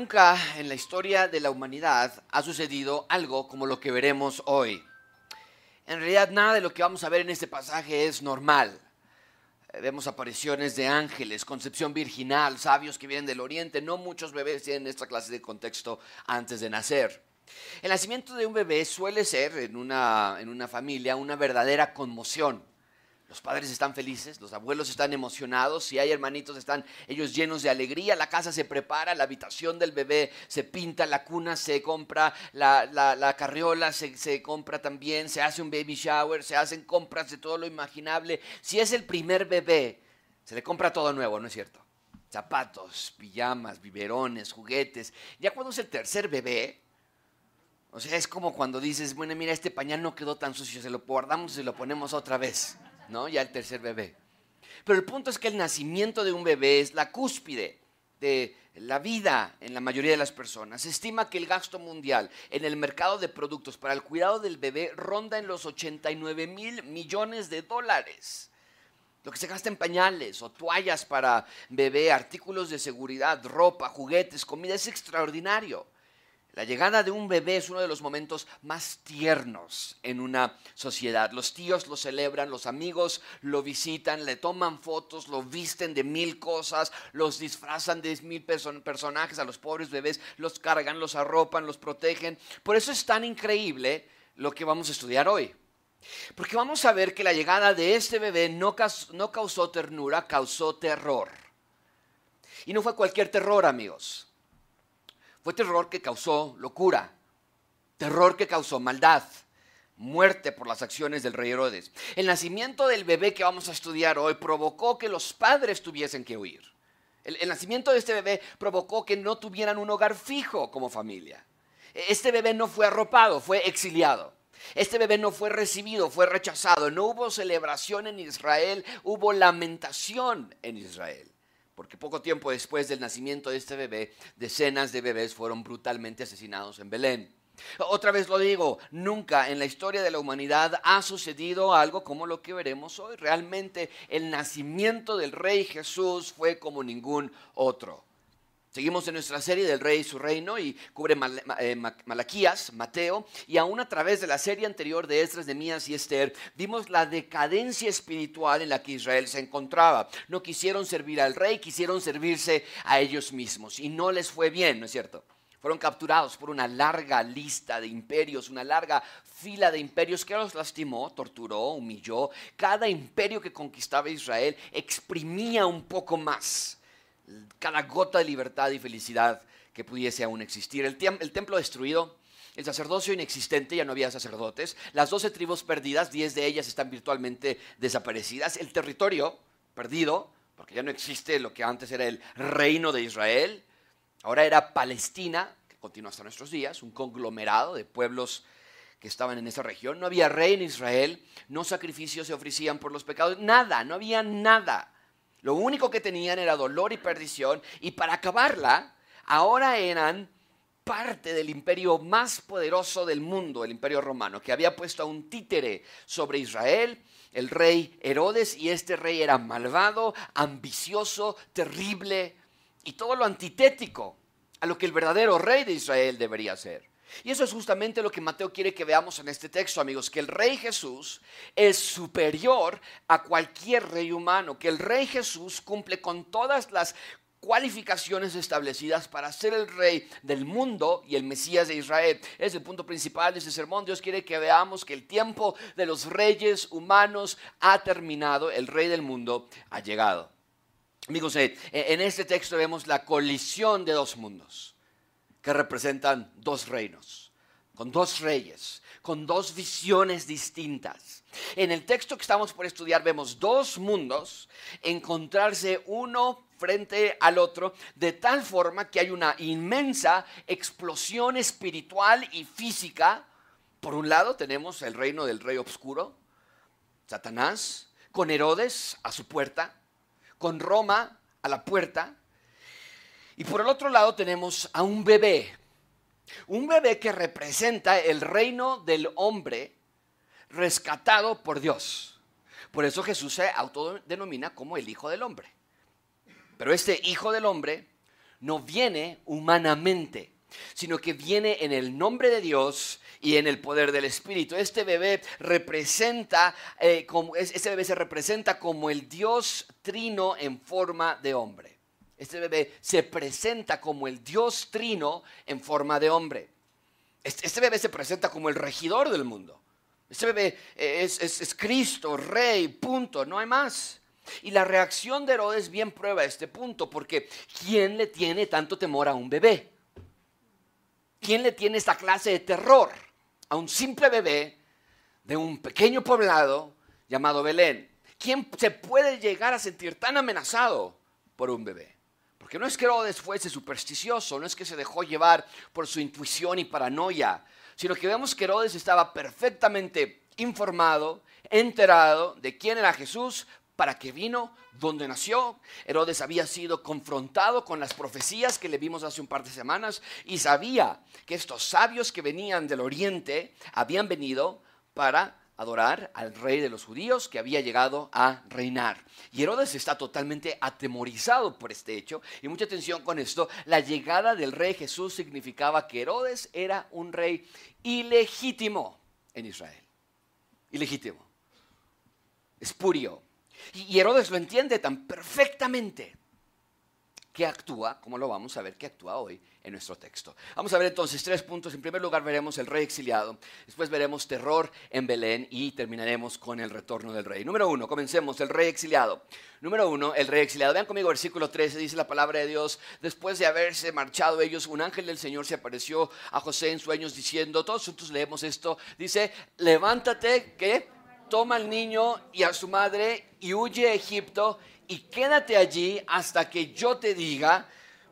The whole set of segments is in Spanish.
Nunca en la historia de la humanidad ha sucedido algo como lo que veremos hoy. En realidad nada de lo que vamos a ver en este pasaje es normal. Eh, vemos apariciones de ángeles, concepción virginal, sabios que vienen del oriente. No muchos bebés tienen esta clase de contexto antes de nacer. El nacimiento de un bebé suele ser en una, en una familia una verdadera conmoción. Los padres están felices, los abuelos están emocionados, si hay hermanitos están ellos llenos de alegría, la casa se prepara, la habitación del bebé se pinta, la cuna se compra, la, carriola se, se, compra también, se hace un baby shower, se hacen compras de todo lo imaginable. Si es el primer bebé, se le compra todo nuevo, ¿no es cierto? Zapatos, pijamas, biberones, juguetes. Ya cuando es el tercer bebé, o sea, es como cuando dices, bueno, mira, este pañal no quedó tan sucio, se lo guardamos y lo ponemos otra vez. ¿No? Ya el tercer bebé. Pero el punto es que el nacimiento de un bebé es la cúspide de la vida en la mayoría de las personas. Se estima que el gasto mundial en el mercado de productos para el cuidado del bebé ronda en los 89 mil millones de dólares. Lo que se gasta en pañales o toallas para bebé, artículos de seguridad, ropa, juguetes, comida es extraordinario. La llegada de un bebé es uno de los momentos más tiernos en una sociedad. Los tíos lo celebran, los amigos lo visitan, le toman fotos, lo visten de mil cosas, los disfrazan de mil personajes a los pobres bebés, los cargan, los arropan, los protegen. Por eso es tan increíble lo que vamos a estudiar hoy. Porque vamos a ver que la llegada de este bebé no causó ternura, causó terror. Y no fue cualquier terror, amigos. Fue terror que causó locura, terror que causó maldad, muerte por las acciones del rey Herodes. El nacimiento del bebé que vamos a estudiar hoy provocó que los padres tuviesen que huir. El, el, nacimiento de este bebé provocó que no tuvieran un hogar fijo como familia. Este bebé no fue arropado, fue exiliado. Este bebé no fue recibido, fue rechazado. No hubo celebración en Israel, hubo lamentación en Israel porque poco tiempo después del nacimiento de este bebé, decenas de bebés fueron brutalmente asesinados en Belén. Otra vez lo digo, nunca en la historia de la humanidad ha sucedido algo como lo que veremos hoy. Realmente el nacimiento del Rey Jesús fue como ningún otro. Seguimos en nuestra serie del Rey y su reino y cubre eh, Malaquías, Mateo, y aún a través de la serie anterior de Esdras, Mías y Esther, vimos la decadencia espiritual en la que Israel se encontraba. No quisieron servir al rey, quisieron servirse a ellos mismos y no les fue bien, ¿no es cierto? Fueron capturados por una larga lista de imperios, una larga fila de imperios que los lastimó, torturó, humilló. Cada imperio que conquistaba Israel exprimía un poco más cada gota de libertad y felicidad que pudiese aún existir. El, templo destruido, el sacerdocio inexistente, ya no había sacerdotes, las doce tribus perdidas, diez de ellas están virtualmente desaparecidas, el territorio perdido, porque ya no existe lo que antes era el reino de Israel, ahora era Palestina, que continúa hasta nuestros días, un conglomerado de pueblos que estaban en esa región. No había rey en Israel, no sacrificios se ofrecían por los pecados, nada, no había nada. Lo único que tenían era dolor y perdición y para acabarla, ahora eran parte del imperio más poderoso del mundo, el imperio romano, que había puesto a un títere sobre Israel, el rey Herodes, y este rey era malvado, ambicioso, terrible y todo lo antitético a lo que el verdadero rey de Israel debería ser. Y eso es justamente lo que Mateo quiere que veamos en este texto, amigos, que el rey Jesús es superior a cualquier rey humano, que el rey Jesús cumple con todas las cualificaciones establecidas para ser el rey del mundo y el Mesías de Israel. Es el punto principal de este sermón. Dios quiere que veamos que el tiempo de los reyes humanos ha terminado, el rey del mundo ha llegado. Amigos, eh, en este texto vemos la colisión de dos mundos que representan dos reinos, con dos reyes, con dos visiones distintas. En el texto que estamos por estudiar vemos dos mundos encontrarse uno frente al otro, de tal forma que hay una inmensa explosión espiritual y física. Por un lado tenemos el reino del rey oscuro, Satanás, con Herodes a su puerta, con Roma a la puerta, y por el otro lado tenemos a un bebé, un bebé que representa el reino del hombre rescatado por Dios. Por eso Jesús se autodenomina como el Hijo del Hombre. Pero este Hijo del Hombre no viene humanamente, sino que viene en el nombre de Dios y en el poder del Espíritu. Este bebé representa, eh, como, este bebé se representa como el Dios trino en forma de hombre. Este bebé se presenta como el Dios trino en forma de hombre. Este, este bebé se presenta como el regidor del mundo. Este bebé es, es Cristo, rey, punto, no hay más. Y la reacción de Herodes bien prueba este punto, porque ¿quién le tiene tanto temor a un bebé? ¿Quién le tiene esta clase de terror a un simple bebé de un pequeño poblado llamado Belén? ¿Quién se puede llegar a sentir tan amenazado por un bebé? Porque no es que Herodes fuese supersticioso, no es que se dejó llevar por su intuición y paranoia, sino que vemos que Herodes estaba perfectamente informado, enterado de quién era Jesús, para qué vino, dónde nació. Herodes había sido confrontado con las profecías que le vimos hace un par de semanas y sabía que estos sabios que venían del oriente habían venido para adorar al rey de los judíos que había llegado a reinar. Y Herodes está totalmente atemorizado por este hecho. Y mucha atención con esto, la llegada del rey Jesús significaba que Herodes era un rey ilegítimo en Israel. Ilegítimo. Espurio y Herodes lo entiende tan perfectamente que actúa, como lo vamos a ver que actúa hoy en nuestro texto. Vamos a ver entonces tres puntos. En primer lugar veremos el rey exiliado, después veremos terror en Belén y terminaremos con el retorno del rey. Número uno, comencemos, el rey exiliado. Número uno, el rey exiliado. Vean conmigo versículo 13, dice la palabra de Dios, después de haberse marchado ellos, un ángel del Señor se apareció a José en sueños diciendo, todos nosotros leemos esto, dice, levántate, ¿qué? toma al niño y a su madre y huye a Egipto y quédate allí hasta que yo te diga,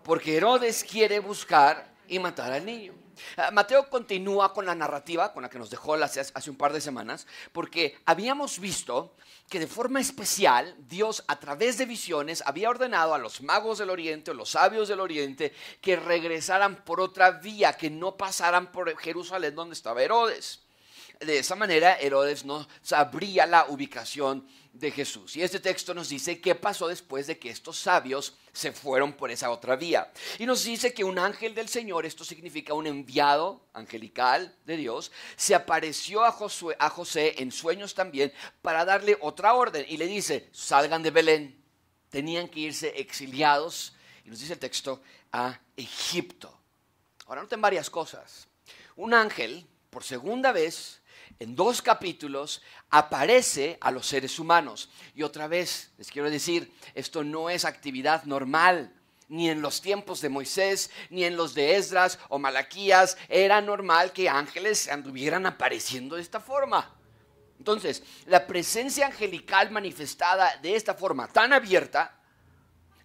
porque Herodes quiere buscar y matar al niño. Ah, Mateo continúa con la narrativa con la que nos dejó hace, hace un par de semanas, porque habíamos visto que de forma especial Dios a través de visiones había ordenado a los magos del oriente, o los sabios del oriente, que regresaran por otra vía, que no pasaran por Jerusalén donde estaba Herodes. De esa manera Herodes no sabría la ubicación de Jesús. Y este texto nos dice qué pasó después de que estos sabios se fueron por esa otra vía. Y nos dice que un ángel del Señor, esto significa un enviado angelical de Dios, se apareció a, a José en sueños también para darle otra orden y le dice, salgan de Belén. Tenían que irse exiliados, y nos dice el texto, a Egipto. Ahora noten varias cosas. Un ángel, por segunda vez, en dos capítulos aparece a los seres humanos. Y otra vez, les quiero decir, esto no es actividad normal. Ni en los tiempos de Moisés, ni en los de Esdras o Malaquías era normal que ángeles anduvieran apareciendo de esta forma. Entonces, la presencia angelical manifestada de esta forma tan abierta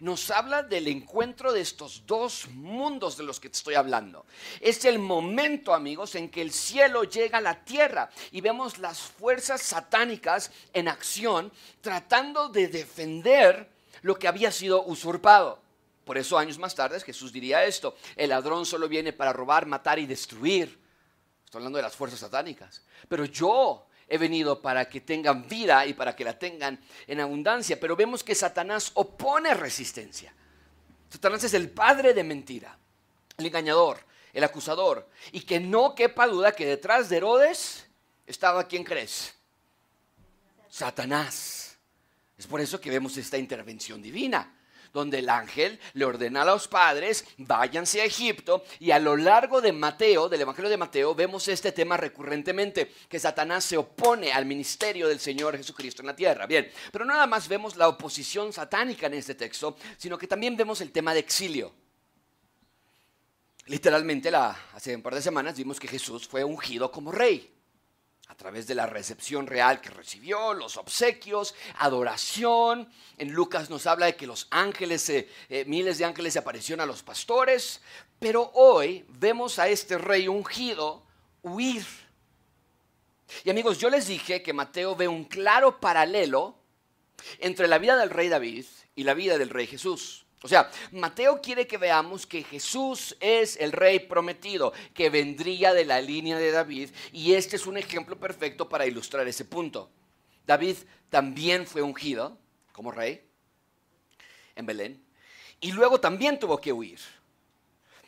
nos habla del encuentro de estos dos mundos de los que te estoy hablando. Es el momento, amigos, en que el cielo llega a la tierra y vemos las fuerzas satánicas en acción tratando de defender lo que había sido usurpado. Por eso años más tarde Jesús diría esto, el ladrón solo viene para robar, matar y destruir. Estoy hablando de las fuerzas satánicas. Pero yo he venido para que tengan vida y para que la tengan en abundancia. Pero vemos que Satanás opone resistencia. Satanás es el padre de mentira, el engañador, el acusador. Y que no quepa duda que detrás de Herodes estaba, ¿quién crees? Satanás. Es por eso que vemos esta intervención divina donde el ángel le ordena a los padres, váyanse a Egipto, y a lo largo de Mateo, del Evangelio de Mateo, vemos este tema recurrentemente, que Satanás se opone al ministerio del Señor Jesucristo en la tierra. Bien, pero nada más vemos la oposición satánica en este texto, sino que también vemos el tema de exilio. Literalmente, la, hace un par de semanas vimos que Jesús fue ungido como rey a través de la recepción real que recibió, los obsequios, adoración. En Lucas nos habla de que los ángeles, eh, eh, miles de ángeles se aparecieron a los pastores, pero hoy vemos a este rey ungido huir. Y amigos, yo les dije que Mateo ve un claro paralelo entre la vida del rey David y la vida del rey Jesús. O sea, Mateo quiere que veamos que Jesús es el rey prometido, que vendría de la línea de David, y este es un ejemplo perfecto para ilustrar ese punto. David también fue ungido como rey en Belén, y luego también tuvo que huir.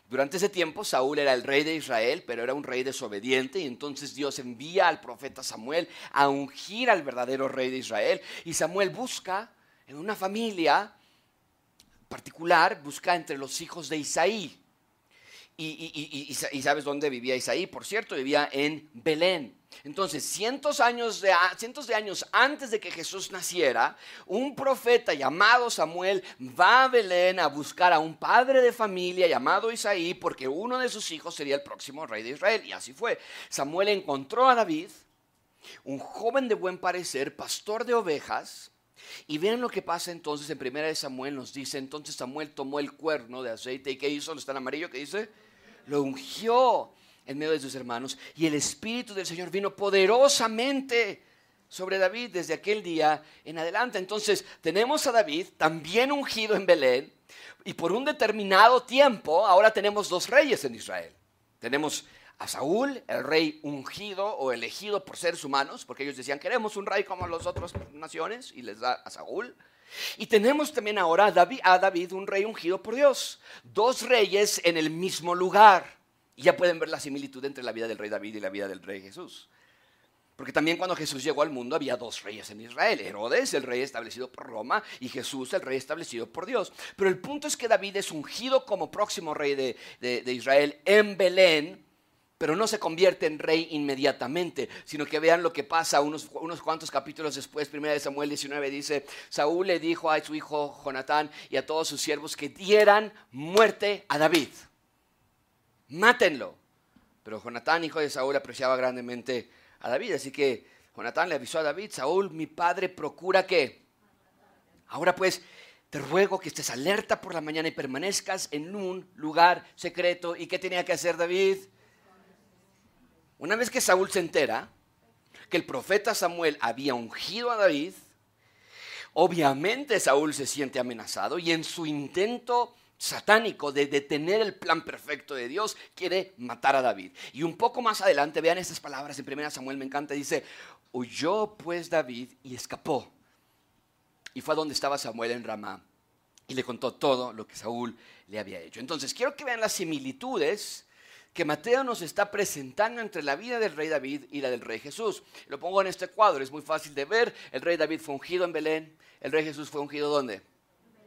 Durante ese tiempo Saúl era el rey de Israel, pero era un rey desobediente y entonces Dios envía al profeta Samuel a ungir al verdadero rey de Israel y Samuel busca en una familia particular, busca entre los hijos de Isaí. Y, sabes dónde vivía Isaí, por cierto, vivía en Belén. Entonces, cientos, años de, cientos de años antes de que Jesús naciera, un profeta llamado Samuel va a Belén a buscar a un padre de familia llamado Isaí, porque uno de sus hijos sería el próximo rey de Israel. Y así fue. Samuel encontró a David, un joven de buen parecer, pastor de ovejas, y vean lo que pasa entonces en primera de Samuel, nos dice, entonces Samuel tomó el cuerno de aceite y ¿qué hizo? ¿No está en amarillo? ¿Qué dice? Lo ungió en medio de sus hermanos y el Espíritu del Señor vino poderosamente sobre David desde aquel día en adelante. Entonces tenemos a David también ungido en Belén y por un determinado tiempo ahora tenemos dos reyes en Israel. Tenemos a Saúl, el rey ungido o elegido por seres humanos, porque ellos decían, queremos un rey como las otras naciones, y les da a Saúl. Y tenemos también ahora a David, a David, un rey ungido por Dios. Dos reyes en el mismo lugar. Y ya pueden ver la similitud entre la vida del rey David y la vida del rey Jesús. Porque también cuando Jesús llegó al mundo había dos reyes en Israel. Herodes, el rey establecido por Roma, y Jesús, el rey establecido por Dios. Pero el punto es que David es ungido como próximo rey de, de Israel en Belén pero no se convierte en rey inmediatamente, sino que vean lo que pasa unos, unos cuantos capítulos después, 1 Samuel 19 dice, Saúl le dijo a su hijo Jonatán y a todos sus siervos que dieran muerte a David. Mátenlo. Pero Jonatán, hijo de Saúl, apreciaba grandemente a David, así que Jonatán le avisó a David, Saúl, mi padre procura que... Ahora pues, te ruego que estés alerta por la mañana y permanezcas en un lugar secreto. ¿Y qué tenía que hacer David? Una vez que Saúl se entera que el profeta Samuel había ungido a David, obviamente Saúl se siente amenazado y en su intento satánico de detener el plan perfecto de Dios, quiere matar a David. Y un poco más adelante, vean estas palabras en 1 Samuel, me encanta, dice, huyó pues David y escapó. Y fue a donde estaba Samuel en Ramá y le contó todo lo que Saúl le había hecho. Entonces, quiero que vean las similitudes que Mateo nos está presentando entre la vida del rey David y la del rey Jesús. Lo pongo en este cuadro, es muy fácil de ver. El rey David fue ungido en Belén, el rey Jesús fue ungido ¿dónde?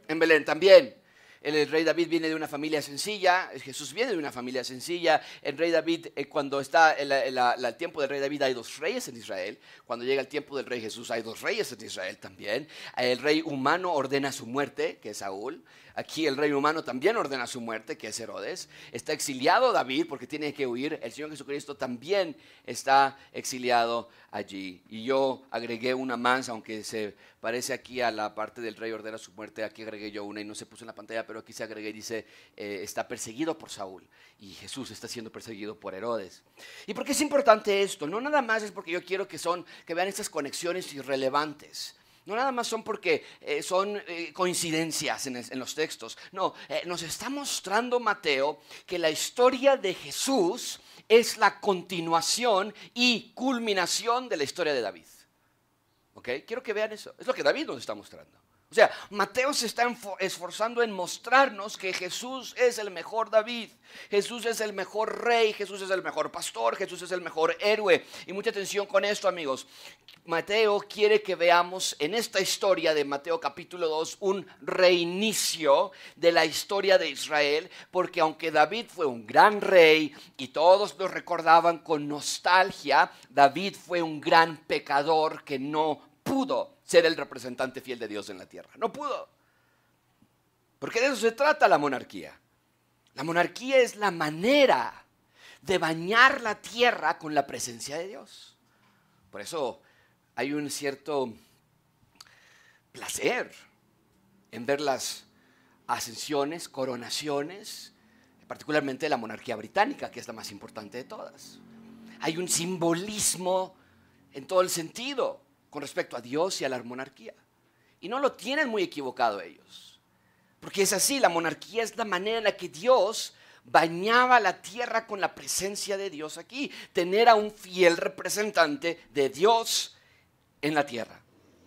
En Belén también. El, rey David viene de una familia sencilla, Jesús viene de una familia sencilla. El rey David, eh, cuando está el tiempo del rey David, hay dos reyes en Israel. Cuando llega el tiempo del rey Jesús, hay dos reyes en Israel también. El rey humano ordena su muerte, que es Saúl. Aquí el rey humano también ordena su muerte, que es Herodes. Está exiliado David porque tiene que huir. El Señor Jesucristo también está exiliado allí. Y yo agregué una más, aunque se parece aquí a la parte del rey ordena su muerte. Aquí agregué yo una y no se puso en la pantalla, pero aquí se agregué y dice, eh, está perseguido por Saúl. Y Jesús está siendo perseguido por Herodes. ¿Y por qué es importante esto? No nada más es porque yo quiero que, son, que vean estas conexiones irrelevantes. No nada más son porque eh, son eh, coincidencias en, los textos. No, nos está mostrando Mateo que la historia de Jesús es la continuación y culminación de la historia de David. ¿Ok? Quiero que vean eso. Es lo que David nos está mostrando. O sea, Mateo se está esforzando en mostrarnos que Jesús es el mejor David, Jesús es el mejor rey, Jesús es el mejor pastor, Jesús es el mejor héroe. Y mucha atención con esto, amigos. Mateo quiere que veamos en esta historia de Mateo capítulo 2 un reinicio de la historia de Israel, porque aunque David fue un gran rey y todos lo recordaban con nostalgia, David fue un gran pecador que no pudo ser el representante fiel de Dios en la tierra. No pudo. Porque de eso se trata la monarquía. La monarquía es la manera de bañar la tierra con la presencia de Dios. Por eso hay un cierto placer en ver las ascensiones, coronaciones, particularmente de la monarquía británica, que es la más importante de todas. Hay un simbolismo en todo el sentido con respecto a Dios y a la monarquía. Y no lo tienen muy equivocado ellos. Porque es así, la monarquía es la manera en la que Dios bañaba la tierra con la presencia de Dios aquí. Tener a un fiel representante de Dios en la tierra.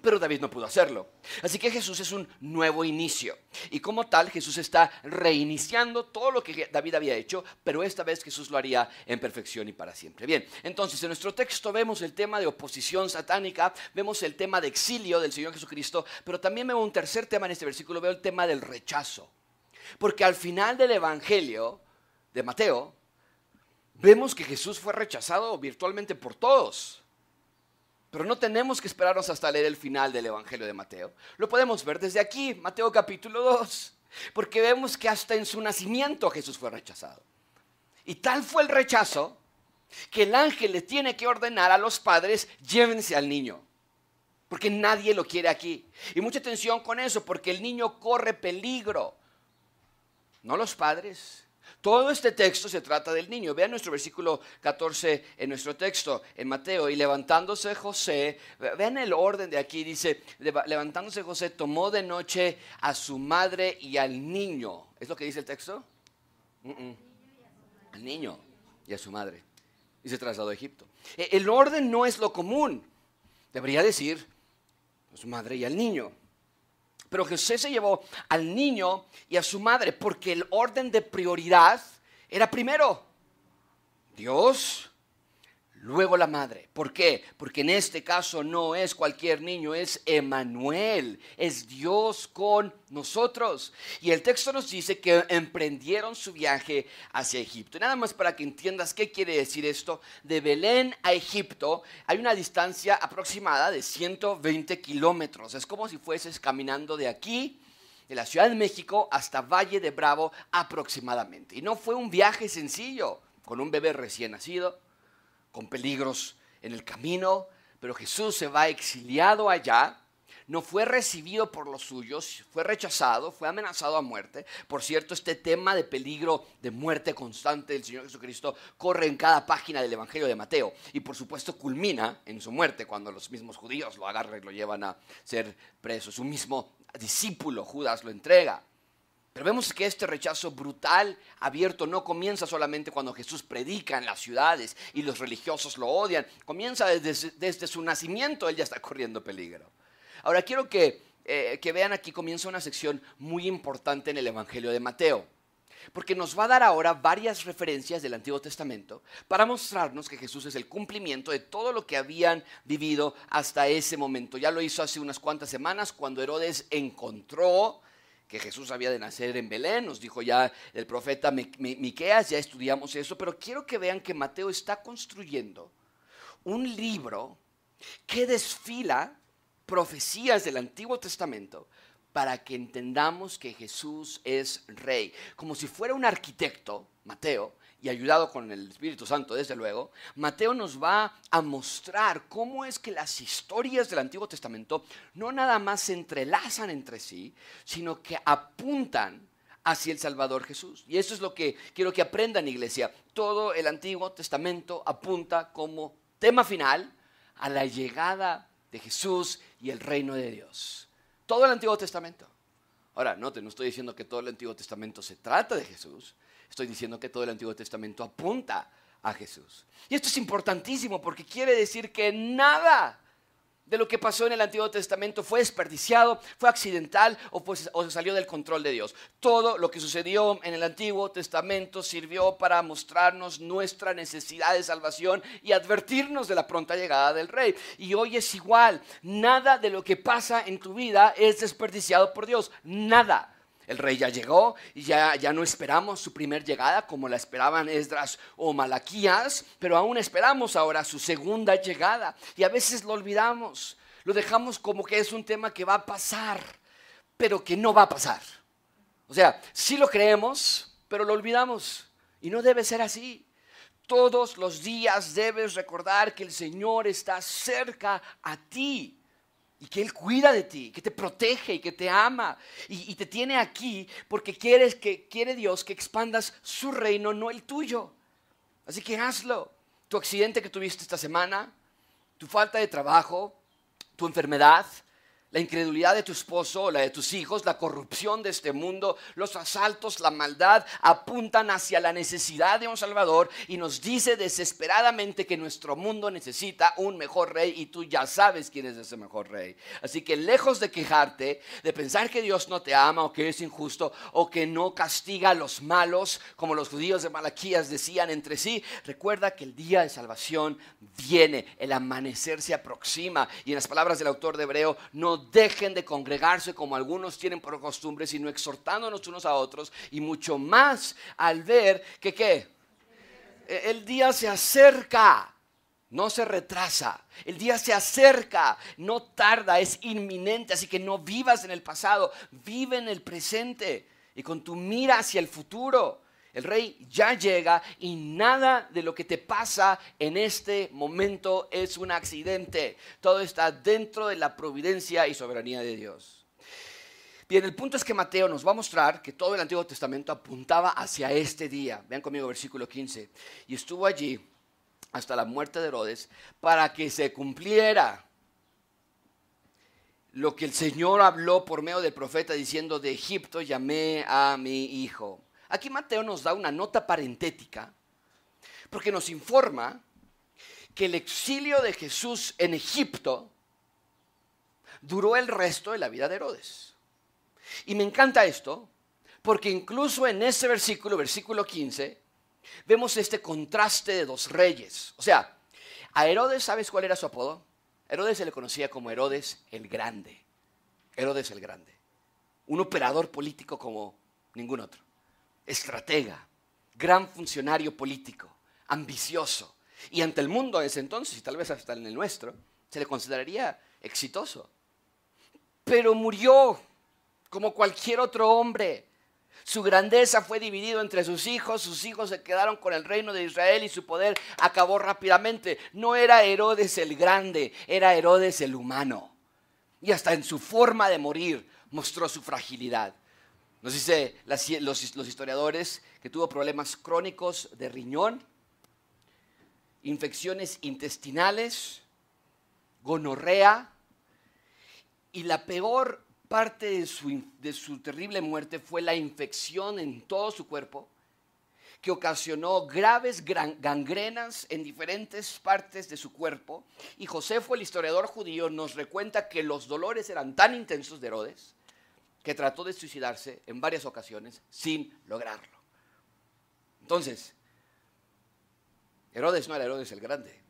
Pero David no pudo hacerlo. Así que Jesús es un nuevo inicio. Y como tal, Jesús está reiniciando todo lo que David había hecho, pero esta vez Jesús lo haría en perfección y para siempre. Bien, entonces en nuestro texto vemos el tema de oposición satánica, vemos el tema de exilio del Señor Jesucristo, pero también vemos un tercer tema en este versículo, veo el tema del rechazo. Porque al final del Evangelio de Mateo, vemos que Jesús fue rechazado virtualmente por todos. Pero no tenemos que esperarnos hasta leer el final del Evangelio de Mateo. Lo podemos ver desde aquí, Mateo capítulo 2, porque vemos que hasta en su nacimiento Jesús fue rechazado. Y tal fue el rechazo que el ángel le tiene que ordenar a los padres, llévense al niño, porque nadie lo quiere aquí. Y mucha atención con eso, porque el niño corre peligro. No los padres, todo este texto se trata del niño. Vean nuestro versículo 14 en nuestro texto, en Mateo. Y levantándose José, vean el orden de aquí, dice, levantándose José tomó de noche a su madre y al niño. ¿Es lo que dice el texto? Al niño y a su madre. Y se trasladó a Egipto. E, el orden no es lo común. Debería decir a su madre y al niño. Pero José se llevó al niño y a su madre porque el orden de prioridad era primero Dios, luego la madre. ¿Por qué? Porque en este caso no es cualquier niño, es Emanuel, es Dios con nosotros. Y el texto nos dice que emprendieron su viaje hacia Egipto. Y nada más para que entiendas qué quiere decir esto, de Belén a Egipto hay una distancia aproximada de 120 kilómetros. Es como si fueses caminando de aquí de la Ciudad de México hasta Valle de Bravo aproximadamente. Y no fue un viaje sencillo, con un bebé recién nacido, con peligros en el camino, pero Jesús se va exiliado allá, no fue recibido por los suyos, fue rechazado, fue amenazado a muerte. Por cierto, este tema de peligro de muerte constante del Señor Jesucristo corre en cada página del Evangelio de Mateo y por supuesto culmina en su muerte cuando los mismos judíos lo agarran y lo llevan a ser preso. Su mismo discípulo Judas lo entrega. Pero vemos que este rechazo brutal, abierto, no comienza solamente cuando Jesús predica en las ciudades y los religiosos lo odian. Comienza desde, su nacimiento, él ya está corriendo peligro. Ahora quiero que, eh, que vean aquí, comienza una sección muy importante en el Evangelio de Mateo. Porque nos va a dar ahora varias referencias del Antiguo Testamento para mostrarnos que Jesús es el cumplimiento de todo lo que habían vivido hasta ese momento. Ya lo hizo hace unas cuantas semanas cuando Herodes encontró que Jesús había de nacer en Belén, nos dijo ya el profeta Miqueas, ya estudiamos eso, pero quiero que vean que Mateo está construyendo un libro que desfila profecías del Antiguo Testamento para que entendamos que Jesús es rey, como si fuera un arquitecto, Mateo, y ayudado con el Espíritu Santo, desde luego, Mateo nos va a mostrar cómo es que las historias del Antiguo Testamento no nada más se entrelazan entre sí, sino que apuntan hacia el Salvador Jesús. Y eso es lo que quiero que aprendan, iglesia. Todo el Antiguo Testamento apunta como tema final a la llegada de Jesús y el reino de Dios. Todo el Antiguo Testamento. Ahora, no, no estoy diciendo que todo el Antiguo Testamento se trata de Jesús, Estoy diciendo que todo el Antiguo Testamento apunta a Jesús. Y esto es importantísimo porque quiere decir que nada de lo que pasó en el Antiguo Testamento fue desperdiciado, fue accidental o, pues, o, se salió del control de Dios. Todo lo que sucedió en el Antiguo Testamento sirvió para mostrarnos nuestra necesidad de salvación y advertirnos de la pronta llegada del Rey. Y hoy es igual, nada de lo que pasa en tu vida es desperdiciado por Dios, nada. El rey ya llegó y ya, ya no esperamos su primer llegada como la esperaban Esdras o Malaquías, pero aún esperamos ahora su segunda llegada. Y a veces lo olvidamos, lo dejamos como que es un tema que va a pasar, pero que no va a pasar. O sea, sí lo creemos, pero lo olvidamos. Y no debe ser así. Todos los días debes recordar que el Señor está cerca a ti y que Él cuida de ti, que te protege y que te ama y, te tiene aquí porque quieres que, quiere Dios que expandas su reino, no el tuyo. Así que hazlo. Tu accidente que tuviste esta semana, tu falta de trabajo, tu enfermedad, la incredulidad de tu esposo, la de tus hijos, la corrupción de este mundo, los asaltos, la maldad, apuntan hacia la necesidad de un Salvador y nos dice desesperadamente que nuestro mundo necesita un mejor rey y tú ya sabes quién es ese mejor rey. Así que lejos de quejarte, de pensar que Dios no te ama o que es injusto o que no castiga a los malos, como los judíos de Malaquías decían entre sí, recuerda que el día de salvación viene, el amanecer se aproxima y en las palabras del autor de Hebreo, no dejen de congregarse como algunos tienen por costumbre, sino exhortándonos unos a otros y mucho más al ver que qué? E, el día se acerca, no se retrasa. El día se acerca, no tarda, es inminente, así que no vivas en el pasado, vive en el presente y con tu mira hacia el futuro. El rey ya llega y nada de lo que te pasa en este momento es un accidente. Todo está dentro de la providencia y soberanía de Dios. Bien, el punto es que Mateo nos va a mostrar que todo el Antiguo Testamento apuntaba hacia este día. Vean conmigo versículo 15. Y estuvo allí hasta la muerte de Herodes para que se cumpliera lo que el Señor habló por medio del profeta diciendo, de Egipto llamé a mi hijo. Aquí Mateo nos da una nota parentética porque nos informa que el exilio de Jesús en Egipto duró el resto de la vida de Herodes. Y me encanta esto porque incluso en ese versículo, versículo 15, vemos este contraste de dos reyes. O sea, a Herodes, ¿sabes cuál era su apodo? Herodes se le conocía como Herodes el Grande. Herodes el Grande. Un operador político como ningún otro estratega, gran funcionario político, ambicioso. Y ante el mundo de ese entonces, y tal vez hasta en el nuestro, se le consideraría exitoso. Pero murió como cualquier otro hombre. Su grandeza fue dividido entre sus hijos, sus hijos se quedaron con el reino de Israel y su poder acabó rápidamente. No era Herodes el grande, era Herodes el humano. Y hasta en su forma de morir mostró su fragilidad. Nos dice los, historiadores que tuvo problemas crónicos de riñón, infecciones intestinales, gonorrea, y la peor parte de su, terrible muerte fue la infección en todo su cuerpo, que ocasionó graves gangrenas en diferentes partes de su cuerpo. Y Josefo, el historiador judío, nos recuenta que los dolores eran tan intensos de Herodes que trató de suicidarse en varias ocasiones sin lograrlo. Entonces, Herodes no era Herodes el Grande.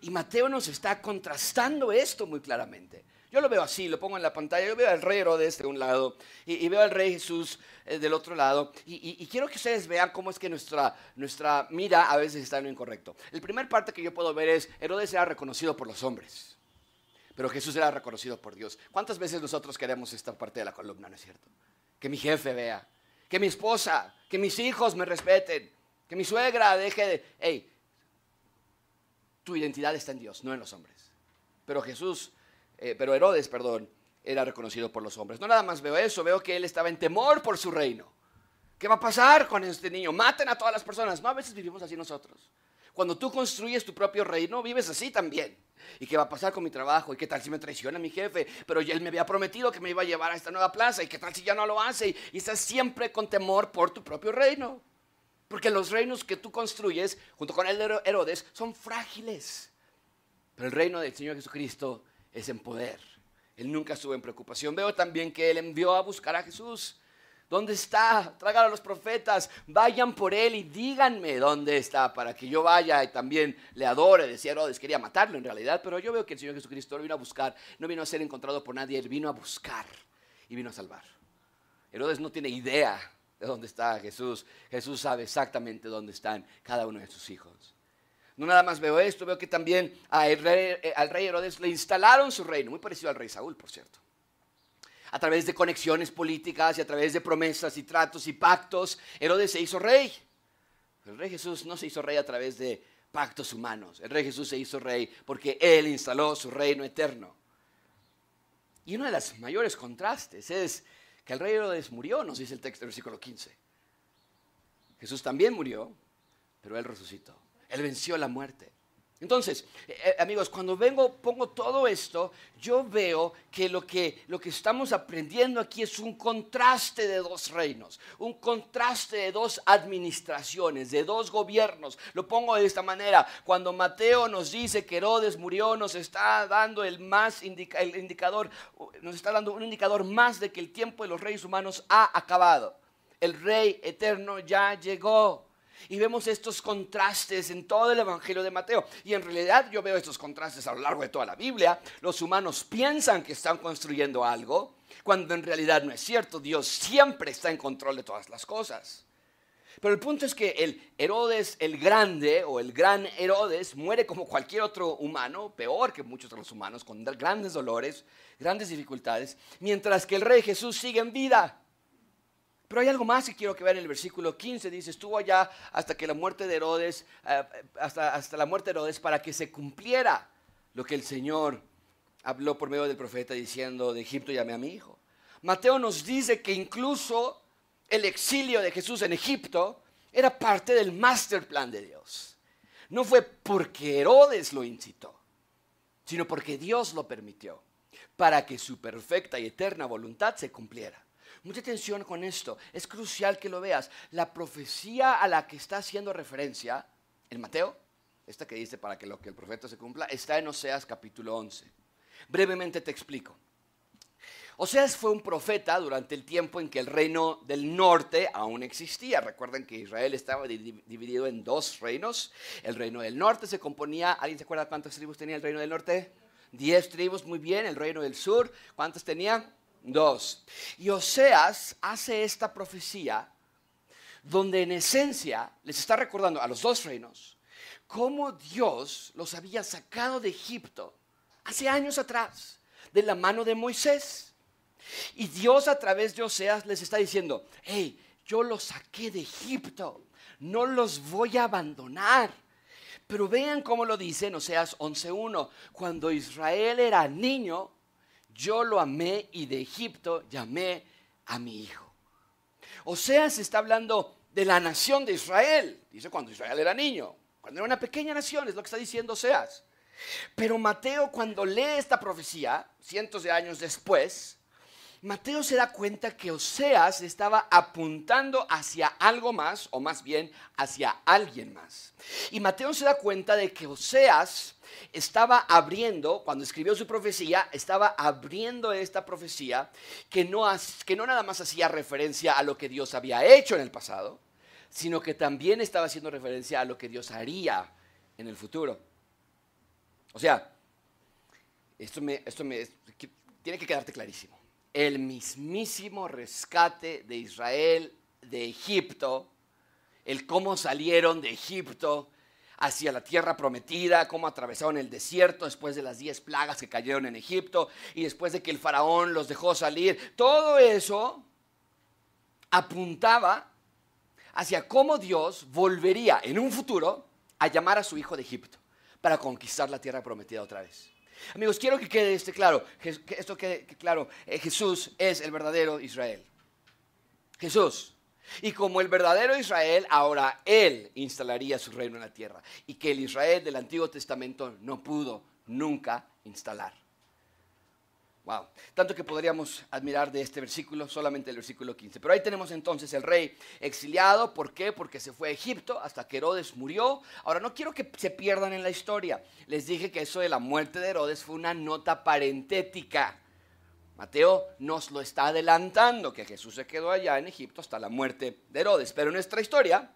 Y Mateo nos está contrastando esto muy claramente. Yo lo veo así, lo pongo en la pantalla, yo veo al rey Herodes de un lado y, veo al rey Jesús eh, del otro lado. Y, quiero que ustedes vean cómo es que nuestra, nuestra mira a veces está en lo incorrecto. El primer parte que yo puedo ver es, Herodes era reconocido por los hombres pero Jesús era reconocido por Dios. ¿Cuántas veces nosotros queremos esta parte de la columna, no es cierto? Que mi jefe vea, que mi esposa, que mis hijos me respeten, que mi suegra deje de... Hey, tu identidad está en Dios, no en los hombres. Pero Jesús, eh, pero Herodes, perdón, era reconocido por los hombres. No nada más veo eso, veo que él estaba en temor por su reino. ¿Qué va a pasar con este niño? Maten a todas las personas. No, a veces vivimos así nosotros. Cuando tú construyes tu propio reino, vives así también. ¿Y qué va a pasar con mi trabajo? ¿Y qué tal si me traiciona mi jefe? Pero él me había prometido que me iba a llevar a esta nueva plaza. ¿Y qué tal si ya no lo hace? Y, estás siempre con temor por tu propio reino. Porque los reinos que tú construyes, junto con el de Herodes, son frágiles. Pero el reino del Señor Jesucristo es en poder. Él nunca estuvo en preocupación. Veo también que Él envió a buscar a Jesús. ¿Dónde está? Traigan a los profetas, vayan por él y díganme dónde está para que yo vaya y también le adore. Decía Herodes, quería matarlo en realidad, pero yo veo que el Señor Jesucristo vino a buscar, no vino a ser encontrado por nadie, él vino a buscar y vino a salvar. Herodes no tiene idea de dónde está Jesús. Jesús sabe exactamente dónde están cada uno de sus hijos. No nada más veo esto, veo que también rey, al rey Herodes le instalaron su reino, muy parecido al rey Saúl, por cierto a través de conexiones políticas y a través de promesas y tratos y pactos, Herodes se hizo rey. el rey Jesús no se hizo rey a través de pactos humanos. El rey Jesús se hizo rey porque Él instaló su reino eterno. Y uno de los mayores contrastes es que el rey Herodes murió, nos dice el texto del versículo 15. Jesús también murió, pero Él resucitó. Él venció la muerte. Entonces, eh, eh, amigos, cuando vengo, pongo todo esto, yo veo que lo, que lo que estamos aprendiendo aquí es un contraste de dos reinos, un contraste de dos administraciones, de dos gobiernos. Lo pongo de esta manera. Cuando Mateo nos dice que Herodes murió, nos está dando el más el indicador, nos está dando un indicador más de que el tiempo de los reyes humanos ha acabado. El rey eterno ya llegó. Y vemos estos contrastes en todo el Evangelio de Mateo. Y en realidad yo veo estos contrastes a lo largo de toda la Biblia. Los humanos piensan que están construyendo algo, cuando en realidad no es cierto. Dios siempre está en control de todas las cosas. Pero el punto es que el Herodes el Grande o el gran Herodes muere como cualquier otro humano, peor que muchos los humanos, con grandes dolores, grandes dificultades, mientras que el rey Jesús sigue en vida. Pero hay algo más que quiero que vean en el versículo 15. Dice, estuvo allá hasta que la muerte de Herodes, eh, hasta, hasta la muerte de Herodes, para que se cumpliera lo que el Señor habló por medio del profeta diciendo, de Egipto llamé a mi hijo. Mateo nos dice que incluso el exilio de Jesús en Egipto era parte del master plan de Dios. No fue porque Herodes lo incitó, sino porque Dios lo permitió, para que su perfecta y eterna voluntad se cumpliera. Mucha atención con esto. Es crucial que lo veas. La profecía a la que está haciendo referencia en Mateo, esta que dice para que lo que el profeta se cumpla, está en Oseas capítulo 11. Brevemente te explico. Oseas fue un profeta durante el tiempo en que el reino del norte aún existía. Recuerden que Israel estaba dividido en dos reinos. El reino del norte se componía, ¿alguien se acuerda cuántas tribus tenía el reino del norte? Diez tribus, muy bien. El reino del sur, ¿cuántas tenía? Dos. Y Oseas hace esta profecía donde en esencia les está recordando a los dos reinos cómo Dios los había sacado de Egipto hace años atrás de la mano de Moisés. Y Dios a través de Oseas les está diciendo, hey, yo los saqué de Egipto, no los voy a abandonar. Pero vean cómo lo dice en Oseas 11.1, cuando Israel era niño, yo lo amé y de Egipto llamé a mi hijo. O sea, se está hablando de la nación de Israel. Dice cuando Israel era niño, cuando era una pequeña nación, es lo que está diciendo Oseas. Pero Mateo cuando lee esta profecía, cientos de años después, Mateo se da cuenta que Oseas estaba apuntando hacia algo más, o más bien hacia alguien más. Y Mateo se da cuenta de que Oseas estaba abriendo, cuando escribió su profecía, estaba abriendo esta profecía que no, que no nada más hacía referencia a lo que Dios había hecho en el pasado, sino que también estaba haciendo referencia a lo que Dios haría en el futuro. O sea, esto me, esto me tiene que quedarte clarísimo el mismísimo rescate de Israel de Egipto, el cómo salieron de Egipto hacia la tierra prometida, cómo atravesaron el desierto después de las diez plagas que cayeron en Egipto y después de que el faraón los dejó salir. Todo eso apuntaba hacia cómo Dios volvería en un futuro a llamar a su hijo de Egipto para conquistar la tierra prometida otra vez. Amigos, quiero que quede este claro, que esto quede claro. Eh, Jesús es el verdadero Israel. Jesús. Y como el verdadero Israel, ahora Él instalaría su reino en la tierra. Y que el Israel del Antiguo Testamento no pudo nunca instalar. Tanto que podríamos admirar de este versículo, solamente el versículo 15. Pero ahí tenemos entonces el rey exiliado. ¿Por qué? Porque se fue a Egipto hasta que Herodes murió. Ahora, no quiero que se pierdan en la historia. Les dije que eso de la muerte de Herodes fue una nota parentética. Mateo nos lo está adelantando, que Jesús se quedó allá en Egipto hasta la muerte de Herodes. Pero nuestra historia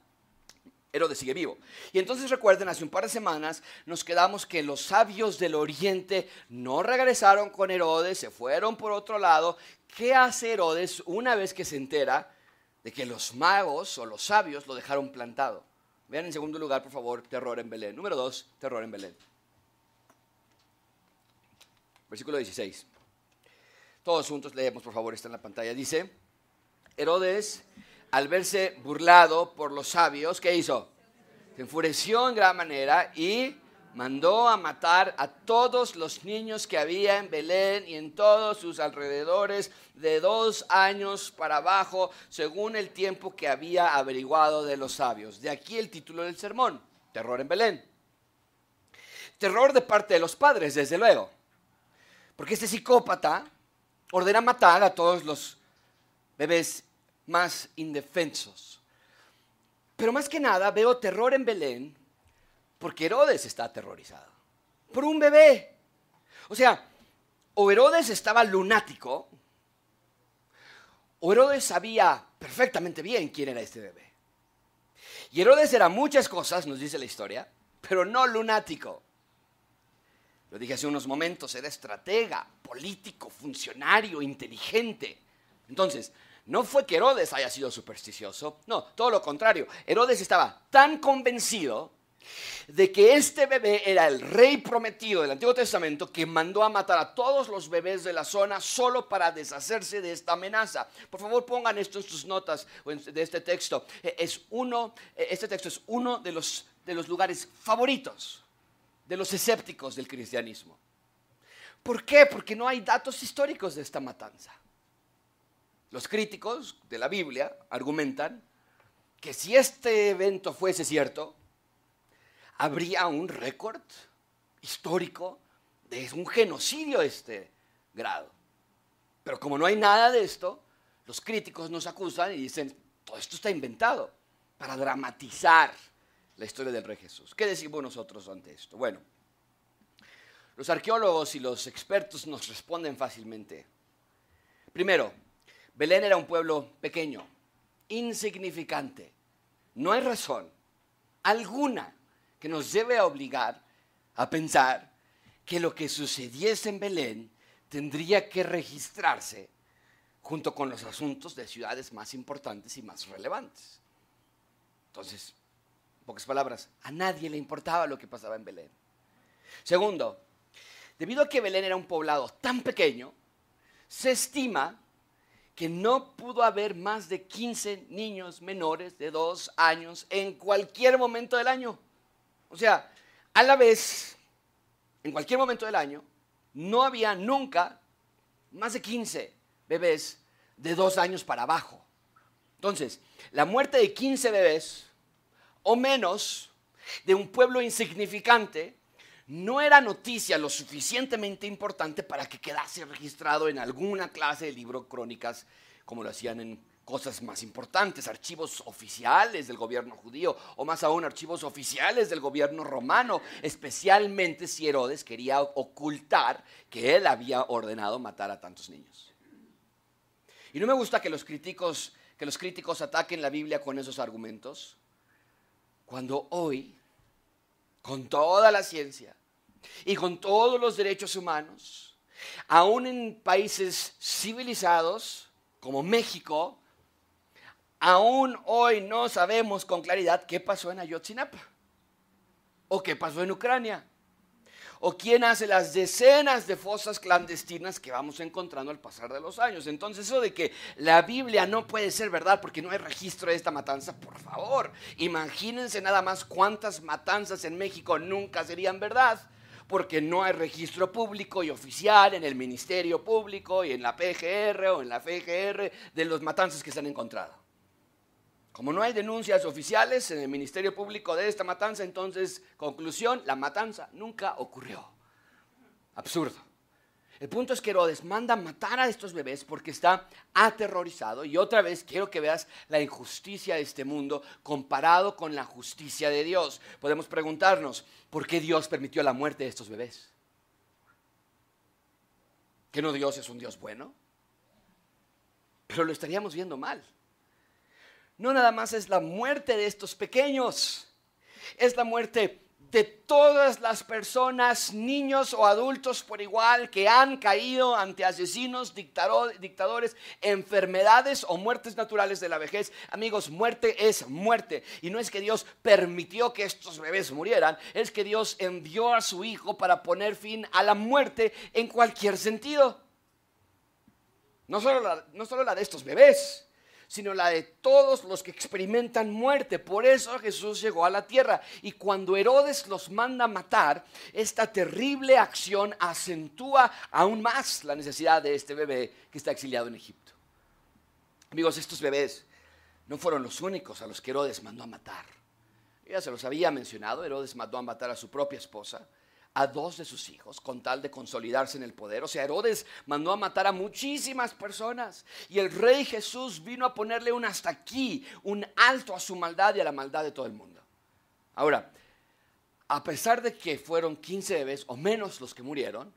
Herodes sigue vivo. Y entonces recuerden, hace un par de semanas nos quedamos que los sabios del oriente no regresaron con Herodes, se fueron por otro lado. ¿Qué hace Herodes una vez que se entera de que los magos o los sabios lo dejaron plantado? Vean en segundo lugar, por favor, terror en Belén. Número dos, terror en Belén. Versículo 16. Todos juntos leemos, por favor, está en la pantalla. Dice, Herodes al verse burlado por los sabios, ¿qué hizo? Se enfureció en gran manera y mandó a matar a todos los niños que había en Belén y en todos sus alrededores de dos años para abajo, según el tiempo que había averiguado de los sabios. De aquí el título del sermón, Terror en Belén. terror de parte de los padres, desde luego. Porque este psicópata ordena matar a todos los bebés más indefensos. Pero más que nada veo terror en Belén porque Herodes está aterrorizado. Por un bebé. O sea, o Herodes estaba lunático, o Herodes sabía perfectamente bien quién era este bebé. Y Herodes era muchas cosas, nos dice la historia, pero no lunático. Lo dije hace unos momentos, era estratega, político, funcionario, inteligente. Entonces, no fue que Herodes haya sido supersticioso, no, todo lo contrario. Herodes estaba tan convencido de que este bebé era el rey prometido del Antiguo Testamento que mandó a matar a todos los bebés de la zona solo para deshacerse de esta amenaza. Por favor, pongan esto en sus notas de este texto. E, es uno, e, este texto es uno de los, de los lugares favoritos de los escépticos del cristianismo. ¿Por qué? Porque no hay datos históricos de esta matanza. Los críticos de la Biblia argumentan que si este evento fuese cierto, habría un récord histórico de un genocidio de este grado. Pero como no hay nada de esto, los críticos nos acusan y dicen, todo esto está inventado para dramatizar la historia del rey Jesús. ¿Qué decimos nosotros ante esto? Bueno, los arqueólogos y los expertos nos responden fácilmente. Primero, Belén era un pueblo pequeño, insignificante. No hay razón alguna que nos debe obligar a pensar que lo que sucediese en Belén tendría que registrarse junto con los asuntos de ciudades más importantes y más relevantes. Entonces, en pocas palabras, a nadie le importaba lo que pasaba en Belén. Segundo, debido a que Belén era un poblado tan pequeño, se estima que no pudo haber más de 15 niños menores de dos años en cualquier momento del año. O sea, a la vez, en cualquier momento del año, no había nunca más de 15 bebés de dos años para abajo. Entonces, la muerte de 15 bebés o menos de un pueblo insignificante no era noticia lo suficientemente importante para que quedase registrado en alguna clase de libro crónicas como lo hacían en cosas más importantes, archivos oficiales del gobierno judío o más aún archivos oficiales del gobierno romano, especialmente si Herodes quería ocultar que él había ordenado matar a tantos niños. Y no me gusta que los críticos que los críticos ataquen la Biblia con esos argumentos, cuando hoy con toda la ciencia y con todos los derechos humanos, aún en países civilizados como México, Aún hoy no sabemos con claridad qué pasó en Ayotzinapa o qué pasó en Ucrania o quién hace las decenas de fosas clandestinas que vamos encontrando al pasar de los años. Entonces eso de que la Biblia no puede ser verdad porque no hay registro de esta matanza, por favor, imagínense nada más cuántas matanzas en México nunca serían verdad porque no hay registro público y oficial en el Ministerio Público y en la PGR o en la FGR de los matanzas que se han encontrado. Como no hay denuncias oficiales en el Ministerio Público de esta matanza, entonces, conclusión, la matanza nunca ocurrió. Absurdo. El punto es que Herodes manda matar a estos bebés porque está aterrorizado. Y otra vez quiero que veas la injusticia de este mundo comparado con la justicia de Dios. Podemos preguntarnos, ¿por qué Dios permitió la muerte de estos bebés? ¿Que no Dios es un Dios bueno? Pero lo estaríamos viendo mal no nada más es la muerte de estos pequeños, es la muerte de todas las personas, niños o adultos por igual, que han caído ante asesinos, dictadores, enfermedades o muertes naturales de la vejez. Amigos, muerte es muerte. Y no es que Dios permitió que estos bebés murieran, es que Dios envió a su Hijo para poner fin a la muerte en cualquier sentido. No solo no solo la de estos bebés, sino la de todos los que experimentan muerte. Por eso Jesús llegó a la tierra. Y cuando Herodes los manda matar, esta terrible acción acentúa aún más la necesidad de este bebé que está exiliado en Egipto. Amigos, estos bebés no fueron los únicos a los que Herodes mandó a matar. Ya se los había mencionado, Herodes mandó a matar a su propia esposa, a dos de sus hijos con tal de consolidarse en el poder. O sea, Herodes mandó a matar a muchísimas personas y el rey Jesús vino a ponerle un hasta aquí, un alto a su maldad y a la maldad de todo el mundo. Ahora, a pesar de que fueron 15 bebés o menos los que murieron,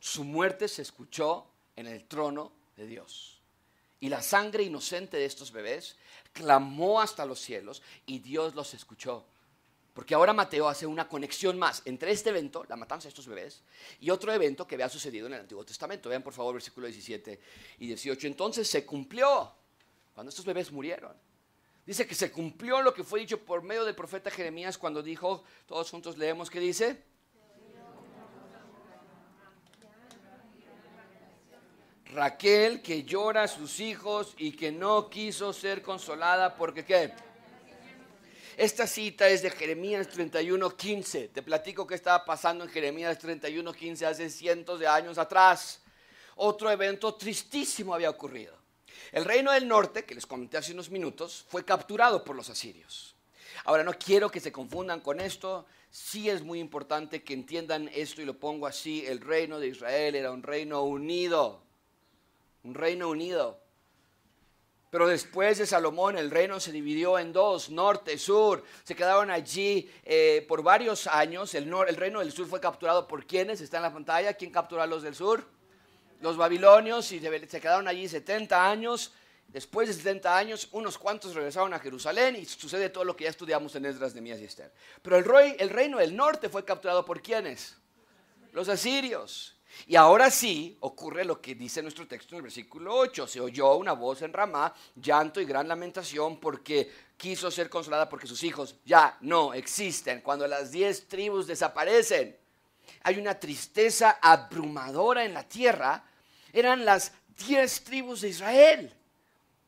su muerte se escuchó en el trono de Dios. Y la sangre inocente de estos bebés clamó hasta los cielos y Dios los escuchó. Porque ahora Mateo hace una conexión más entre este evento, la matanza de estos bebés, y otro evento que había sucedido en el Antiguo Testamento. Vean por favor versículo 17 y 18. Entonces se cumplió cuando estos bebés murieron. Dice que se cumplió lo que fue dicho por medio del profeta Jeremías cuando dijo, todos juntos leemos, ¿qué dice? Raquel que llora a sus hijos y que no quiso ser consolada porque qué? Esta cita es de Jeremías 31:15. Te platico qué estaba pasando en Jeremías 31:15 hace cientos de años atrás. Otro evento tristísimo había ocurrido. El reino del norte, que les comenté hace unos minutos, fue capturado por los asirios. Ahora, no quiero que se confundan con esto. Sí es muy importante que entiendan esto y lo pongo así. El reino de Israel era un reino unido. Un reino unido. Pero después de Salomón el reino se dividió en dos, norte, sur. Se quedaron allí eh, por varios años. El, el, reino del sur fue capturado por quienes, está en la pantalla. ¿Quién capturó a los del sur? Los babilonios y se, quedaron allí 70 años. Después de 70 años, unos cuantos regresaron a Jerusalén y sucede todo lo que ya estudiamos en Esdras, de Mías y Esther. Pero el, rey, el reino del norte fue capturado por quienes? Los asirios. Y ahora sí ocurre lo que dice nuestro texto en el versículo 8. Se oyó una voz en Ramá, llanto y gran lamentación porque quiso ser consolada porque sus hijos ya no existen. Cuando las diez tribus desaparecen, hay una tristeza abrumadora en la tierra. Eran las diez tribus de Israel.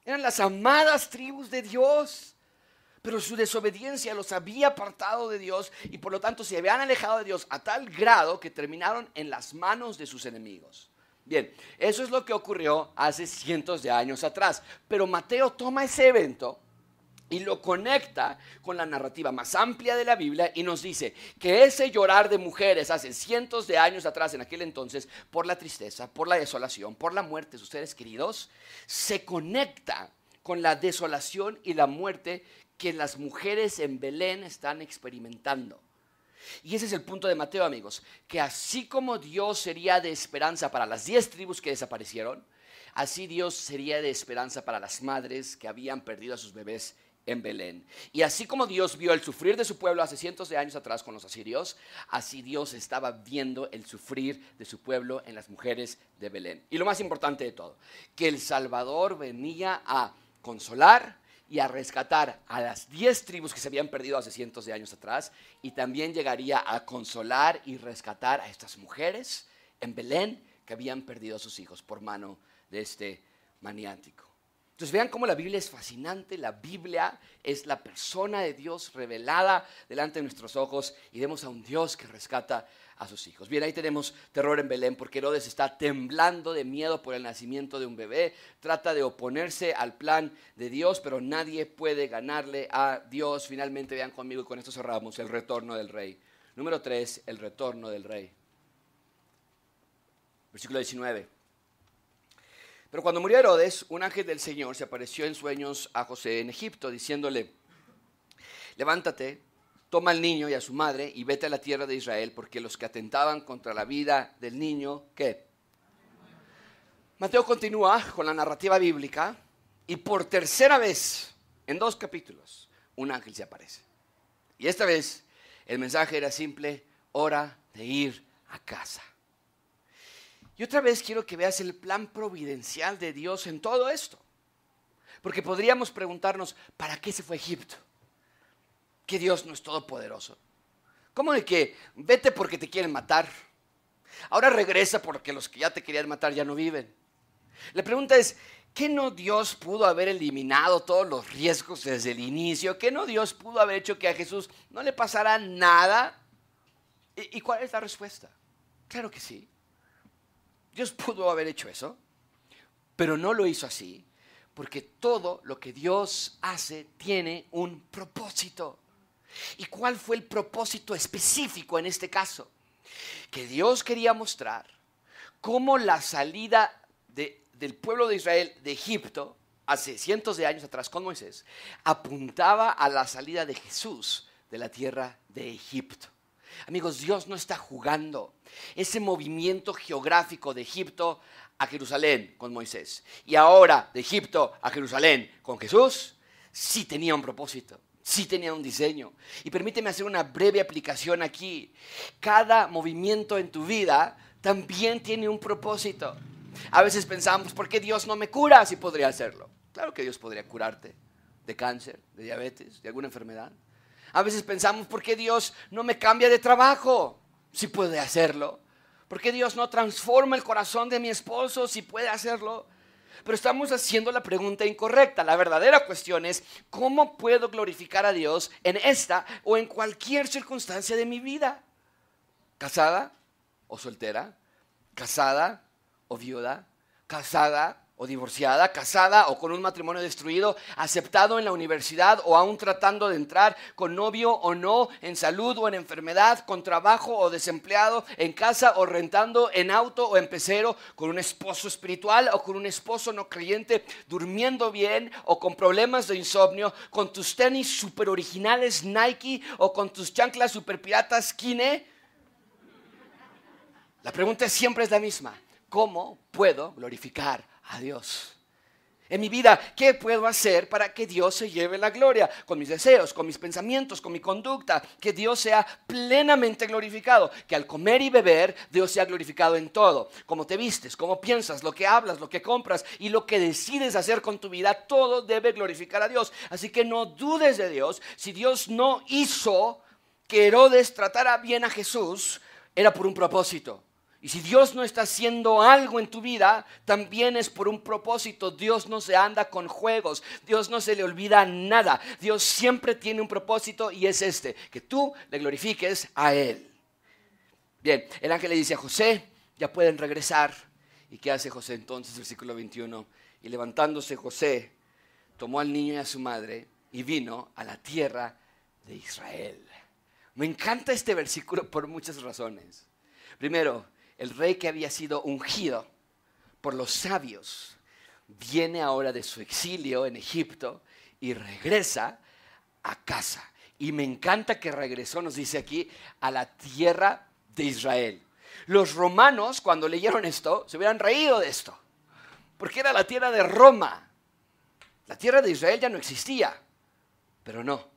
Eran las amadas tribus de Dios pero su desobediencia los había apartado de Dios y por lo tanto se habían alejado de Dios a tal grado que terminaron en las manos de sus enemigos. Bien, eso es lo que ocurrió hace cientos de años atrás, pero Mateo toma ese evento y lo conecta con la narrativa más amplia de la Biblia y nos dice que ese llorar de mujeres hace cientos de años atrás, en aquel entonces, por la tristeza, por la desolación, por la muerte de sus seres queridos, se conecta con la desolación y la muerte que las mujeres en Belén están experimentando. Y ese es el punto de Mateo, amigos, que así como Dios sería de esperanza para las diez tribus que desaparecieron, así Dios sería de esperanza para las madres que habían perdido a sus bebés en Belén. Y así como Dios vio el sufrir de su pueblo hace cientos de años atrás con los asirios, así Dios estaba viendo el sufrir de su pueblo en las mujeres de Belén. Y lo más importante de todo, que el Salvador venía a consolar, y a rescatar a las diez tribus que se habían perdido hace cientos de años atrás y también llegaría a consolar y rescatar a estas mujeres en Belén que habían perdido a sus hijos por mano de este maniático. Entonces vean cómo la Biblia es fascinante, la Biblia es la persona de Dios revelada delante de nuestros ojos y vemos a un Dios que rescata a sus hijos. Bien, ahí tenemos terror en Belén porque Herodes está temblando de miedo por el nacimiento de un bebé, trata de oponerse al plan de Dios, pero nadie puede ganarle a Dios. Finalmente, vean conmigo y con esto cerramos el retorno del rey. Número 3, el retorno del rey. Versículo 19. Pero cuando murió Herodes, un ángel del Señor se apareció en sueños a José en Egipto, diciéndole, levántate toma al niño y a su madre y vete a la tierra de Israel, porque los que atentaban contra la vida del niño, ¿qué? Mateo continúa con la narrativa bíblica y por tercera vez, en dos capítulos, un ángel se aparece. Y esta vez el mensaje era simple, hora de ir a casa. Y otra vez quiero que veas el plan providencial de Dios en todo esto. Porque podríamos preguntarnos, ¿para qué se fue a Egipto? Que Dios no es todopoderoso? ¿Cómo de que vete porque te quieren matar? Ahora regresa porque los que ya te querían matar ya no viven. La pregunta es, ¿qué no Dios pudo haber eliminado todos los riesgos desde el inicio? ¿Qué no Dios pudo haber hecho que a Jesús no le pasara nada? ¿Y, cuál es la respuesta? Claro que sí. Dios pudo haber hecho eso, pero no lo hizo así, porque todo lo que Dios hace tiene un propósito. ¿Y cuál fue el propósito específico en este caso? que Dios quería mostrar cómo la salida del pueblo de Israel de Egipto, hace cientos de años atrás con Moisés, apuntaba a la salida de Jesús de la tierra de Egipto. Amigos, Dios no está jugando. Ese movimiento geográfico de Egipto a Jerusalén con Moisés y ahora de Egipto a Jerusalén con Jesús, sí tenía un propósito sí tenía un diseño. Y permíteme hacer una breve aplicación aquí. Cada movimiento en tu vida también tiene un propósito. A veces pensamos, ¿por qué Dios no me cura si podría hacerlo? Claro que Dios podría curarte de cáncer, de diabetes, de alguna enfermedad. A veces pensamos, ¿por qué Dios no me cambia de trabajo si puede hacerlo? ¿Por qué Dios no transforma el corazón de mi esposo si puede hacerlo? Pero estamos haciendo la pregunta incorrecta. La verdadera cuestión es, ¿cómo puedo glorificar a Dios en esta o en cualquier circunstancia de mi vida? ¿Casada o soltera? ¿Casada o viuda? ¿Casada o divorciada, casada o con un matrimonio destruido, aceptado en la universidad o aún tratando de entrar, con novio o no, en salud o en enfermedad, con trabajo o desempleado, en casa o rentando, en auto o en pecero, con un esposo espiritual o con un esposo no creyente, durmiendo bien o con problemas de insomnio, con tus tenis super originales Nike o con tus chanclas super piratas Kine. La pregunta siempre es la misma. ¿Cómo puedo glorificar a Dios. En mi vida, ¿qué puedo hacer para que Dios se lleve la gloria? Con mis deseos, con mis pensamientos, con mi conducta, que Dios sea plenamente glorificado, que al comer y beber Dios sea glorificado en todo, como te vistes, cómo piensas, lo que hablas, lo que compras y lo que decides hacer con tu vida, todo debe glorificar a Dios. Así que no dudes de Dios, si Dios no hizo que Herodes tratara bien a Jesús, era por un propósito. Y si Dios no está haciendo algo en tu vida, también es por un propósito. Dios no se anda con juegos. Dios no se le olvida nada. Dios siempre tiene un propósito y es este, que tú le glorifiques a Él. Bien, el ángel le dice a José, ya pueden regresar. ¿Y qué hace José entonces? Versículo 21. Y levantándose José, tomó al niño y a su madre y vino a la tierra de Israel. Me encanta este versículo por muchas razones. Primero, el rey que había sido ungido por los sabios, viene ahora de su exilio en Egipto y regresa a casa. Y me encanta que regresó, nos dice aquí, a la tierra de Israel. Los romanos, cuando leyeron esto, se hubieran reído de esto, porque era la tierra de Roma. La tierra de Israel ya no existía, pero no.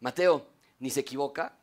Mateo ni se equivoca,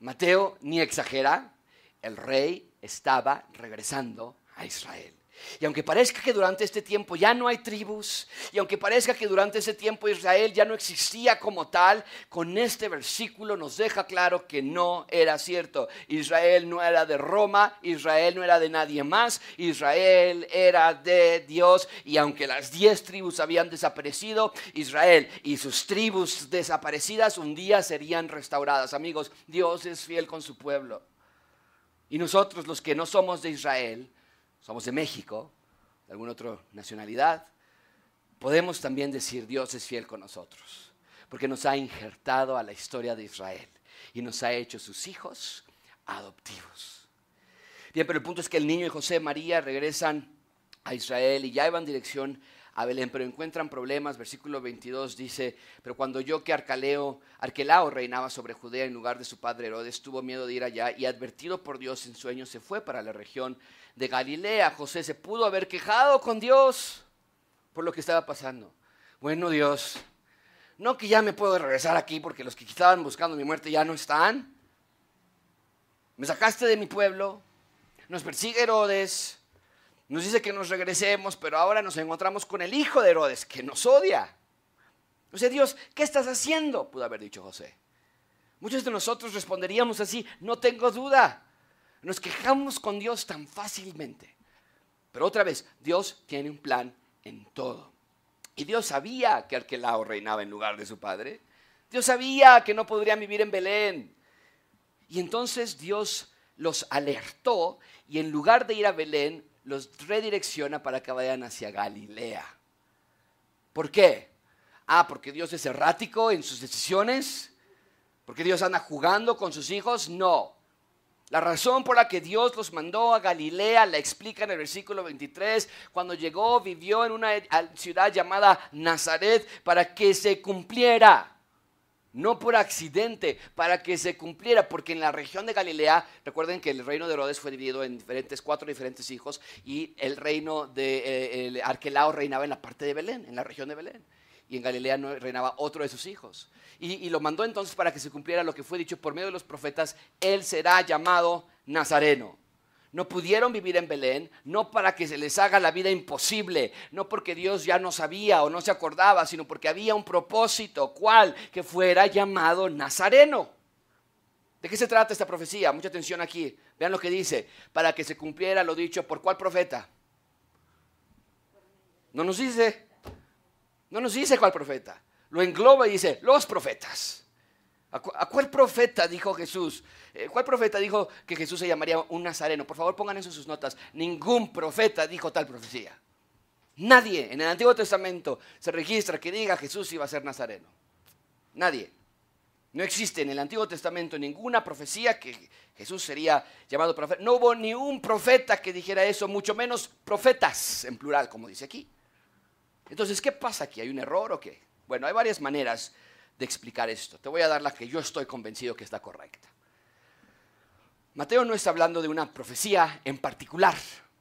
Mateo ni exagera, el rey estaba regresando a Israel. Y aunque parezca que durante este tiempo ya no hay tribus, y aunque parezca que durante ese tiempo Israel ya no existía como tal, con este versículo nos deja claro que no era cierto. Israel no era de Roma, Israel no era de nadie más, Israel era de Dios. Y aunque las diez tribus habían desaparecido, Israel y sus tribus desaparecidas un día serían restauradas. Amigos, Dios es fiel con su pueblo. Y nosotros los que no somos de Israel, somos de México, de alguna otra nacionalidad, podemos también decir Dios es fiel con nosotros, porque nos ha injertado a la historia de Israel y nos ha hecho sus hijos adoptivos. Bien, pero el punto es que el niño y José María regresan a Israel y ya iban dirección a Belén, pero encuentran problemas. Versículo 22 dice, pero cuando yo que Arcaleo, Arquelao reinaba sobre Judea en lugar de su padre Herodes, tuvo miedo de ir allá y advertido por Dios en sueños se fue para la región de Galilea. José se pudo haber quejado con Dios por lo que estaba pasando. Bueno Dios, no que ya me puedo regresar aquí porque los que estaban buscando mi muerte ya no están. Me sacaste de mi pueblo, nos persigue Herodes, nos dice que nos regresemos, pero ahora nos encontramos con el hijo de Herodes, que nos odia. O sea, Dios, ¿qué estás haciendo? Pudo haber dicho José. Muchos de nosotros responderíamos así, no tengo duda. Nos quejamos con Dios tan fácilmente. Pero otra vez, Dios tiene un plan en todo. Y Dios sabía que Arquelao reinaba en lugar de su padre. Dios sabía que no podrían vivir en Belén. Y entonces Dios los alertó y en lugar de ir a Belén, los redirecciona para que vayan hacia Galilea. ¿Por qué? Ah, porque Dios es errático en sus decisiones. ¿Porque Dios anda jugando con sus hijos? No. La razón por la que Dios los mandó a Galilea la explica en el versículo 23. Cuando llegó, vivió en una ciudad llamada Nazaret para que se cumpliera. No por accidente, para que se cumpliera, porque en la región de Galilea, recuerden que el reino de Herodes fue dividido en diferentes, cuatro diferentes hijos, y el reino de eh, Arquelao reinaba en la parte de Belén, en la región de Belén y en Galilea no reinaba otro de sus hijos. Y, lo mandó entonces para que se cumpliera lo que fue dicho por medio de los profetas, él será llamado Nazareno. No pudieron vivir en Belén, no para que se les haga la vida imposible, no porque Dios ya no sabía o no se acordaba, sino porque había un propósito, cual que fuera llamado Nazareno. ¿De qué se trata esta profecía? Mucha atención aquí. Vean lo que dice, para que se cumpliera lo dicho por cuál profeta. No nos dice. No nos dice cuál profeta. Lo engloba y dice, los profetas. ¿A, cuál profeta dijo Jesús? Eh, ¿Cuál profeta dijo que Jesús se llamaría un nazareno? Por favor, pongan eso en sus notas. Ningún profeta dijo tal profecía. Nadie en el Antiguo Testamento se registra que diga Jesús iba a ser nazareno. Nadie. No existe en el Antiguo Testamento ninguna profecía que Jesús sería llamado profeta. No hubo ni un profeta que dijera eso, mucho menos profetas en plural, como dice aquí. Entonces, ¿qué pasa aquí? ¿Hay un error o qué? Bueno, hay varias maneras de explicar esto. Te voy a dar la que yo estoy convencido que está correcta. Mateo no está hablando de una profecía en particular,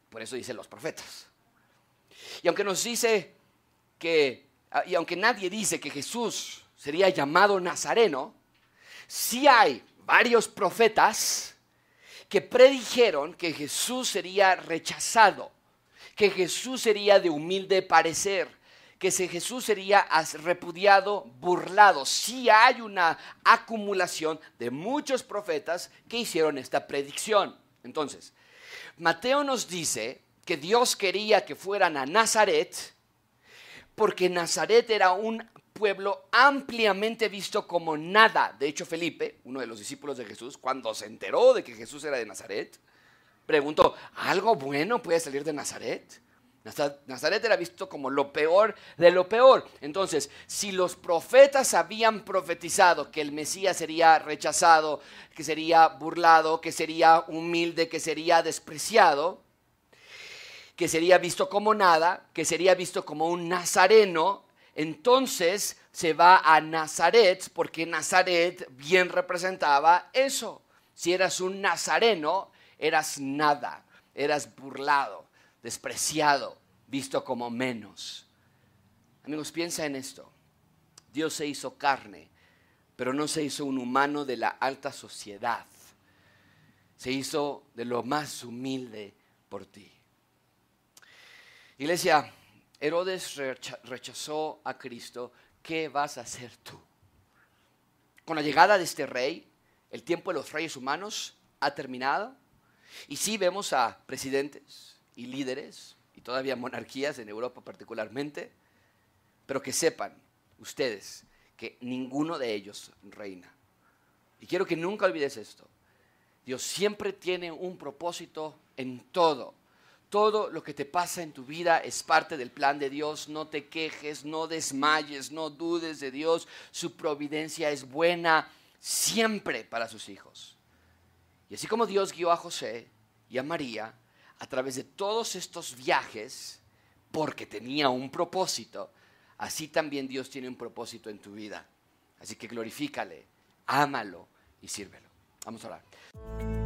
por eso dice los profetas. Y aunque nos dice que, y aunque nadie dice que Jesús sería llamado Nazareno, sí hay varios profetas que predijeron que Jesús sería rechazado, que Jesús sería de humilde parecer, que Jesús sería repudiado, burlado. Sí hay una acumulación de muchos profetas que hicieron esta predicción. Entonces, Mateo nos dice que Dios quería que fueran a Nazaret porque Nazaret era un pueblo ampliamente visto como nada. De hecho, Felipe, uno de los discípulos de Jesús, cuando se enteró de que Jesús era de Nazaret, preguntó, ¿algo bueno puede salir de Nazaret? Nazaret era visto como lo peor de lo peor. Entonces, si los profetas habían profetizado que el Mesías sería rechazado, que sería burlado, que sería humilde, que sería despreciado, que sería visto como nada, que sería visto como un nazareno, entonces se va a Nazaret porque Nazaret bien representaba eso. Si eras un nazareno, eras nada, eras burlado despreciado, visto como menos. Amigos, piensa en esto. Dios se hizo carne, pero no se hizo un humano de la alta sociedad. Se hizo de lo más humilde por ti. Iglesia, Herodes rechazó a Cristo. ¿Qué vas a hacer tú? Con la llegada de este rey, el tiempo de los reyes humanos ha terminado. Y sí vemos a presidentes, y líderes, y todavía monarquías en Europa particularmente, pero que sepan ustedes que ninguno de ellos reina. Y quiero que nunca olvides esto. Dios siempre tiene un propósito en todo. Todo lo que te pasa en tu vida es parte del plan de Dios. No te quejes, no desmayes, no dudes de Dios. Su providencia es buena siempre para sus hijos. Y así como Dios guió a José y a María, a través de todos estos viajes, porque tenía un propósito, así también Dios tiene un propósito en tu vida. Así que glorifícale, ámalo y sírvelo. Vamos a orar.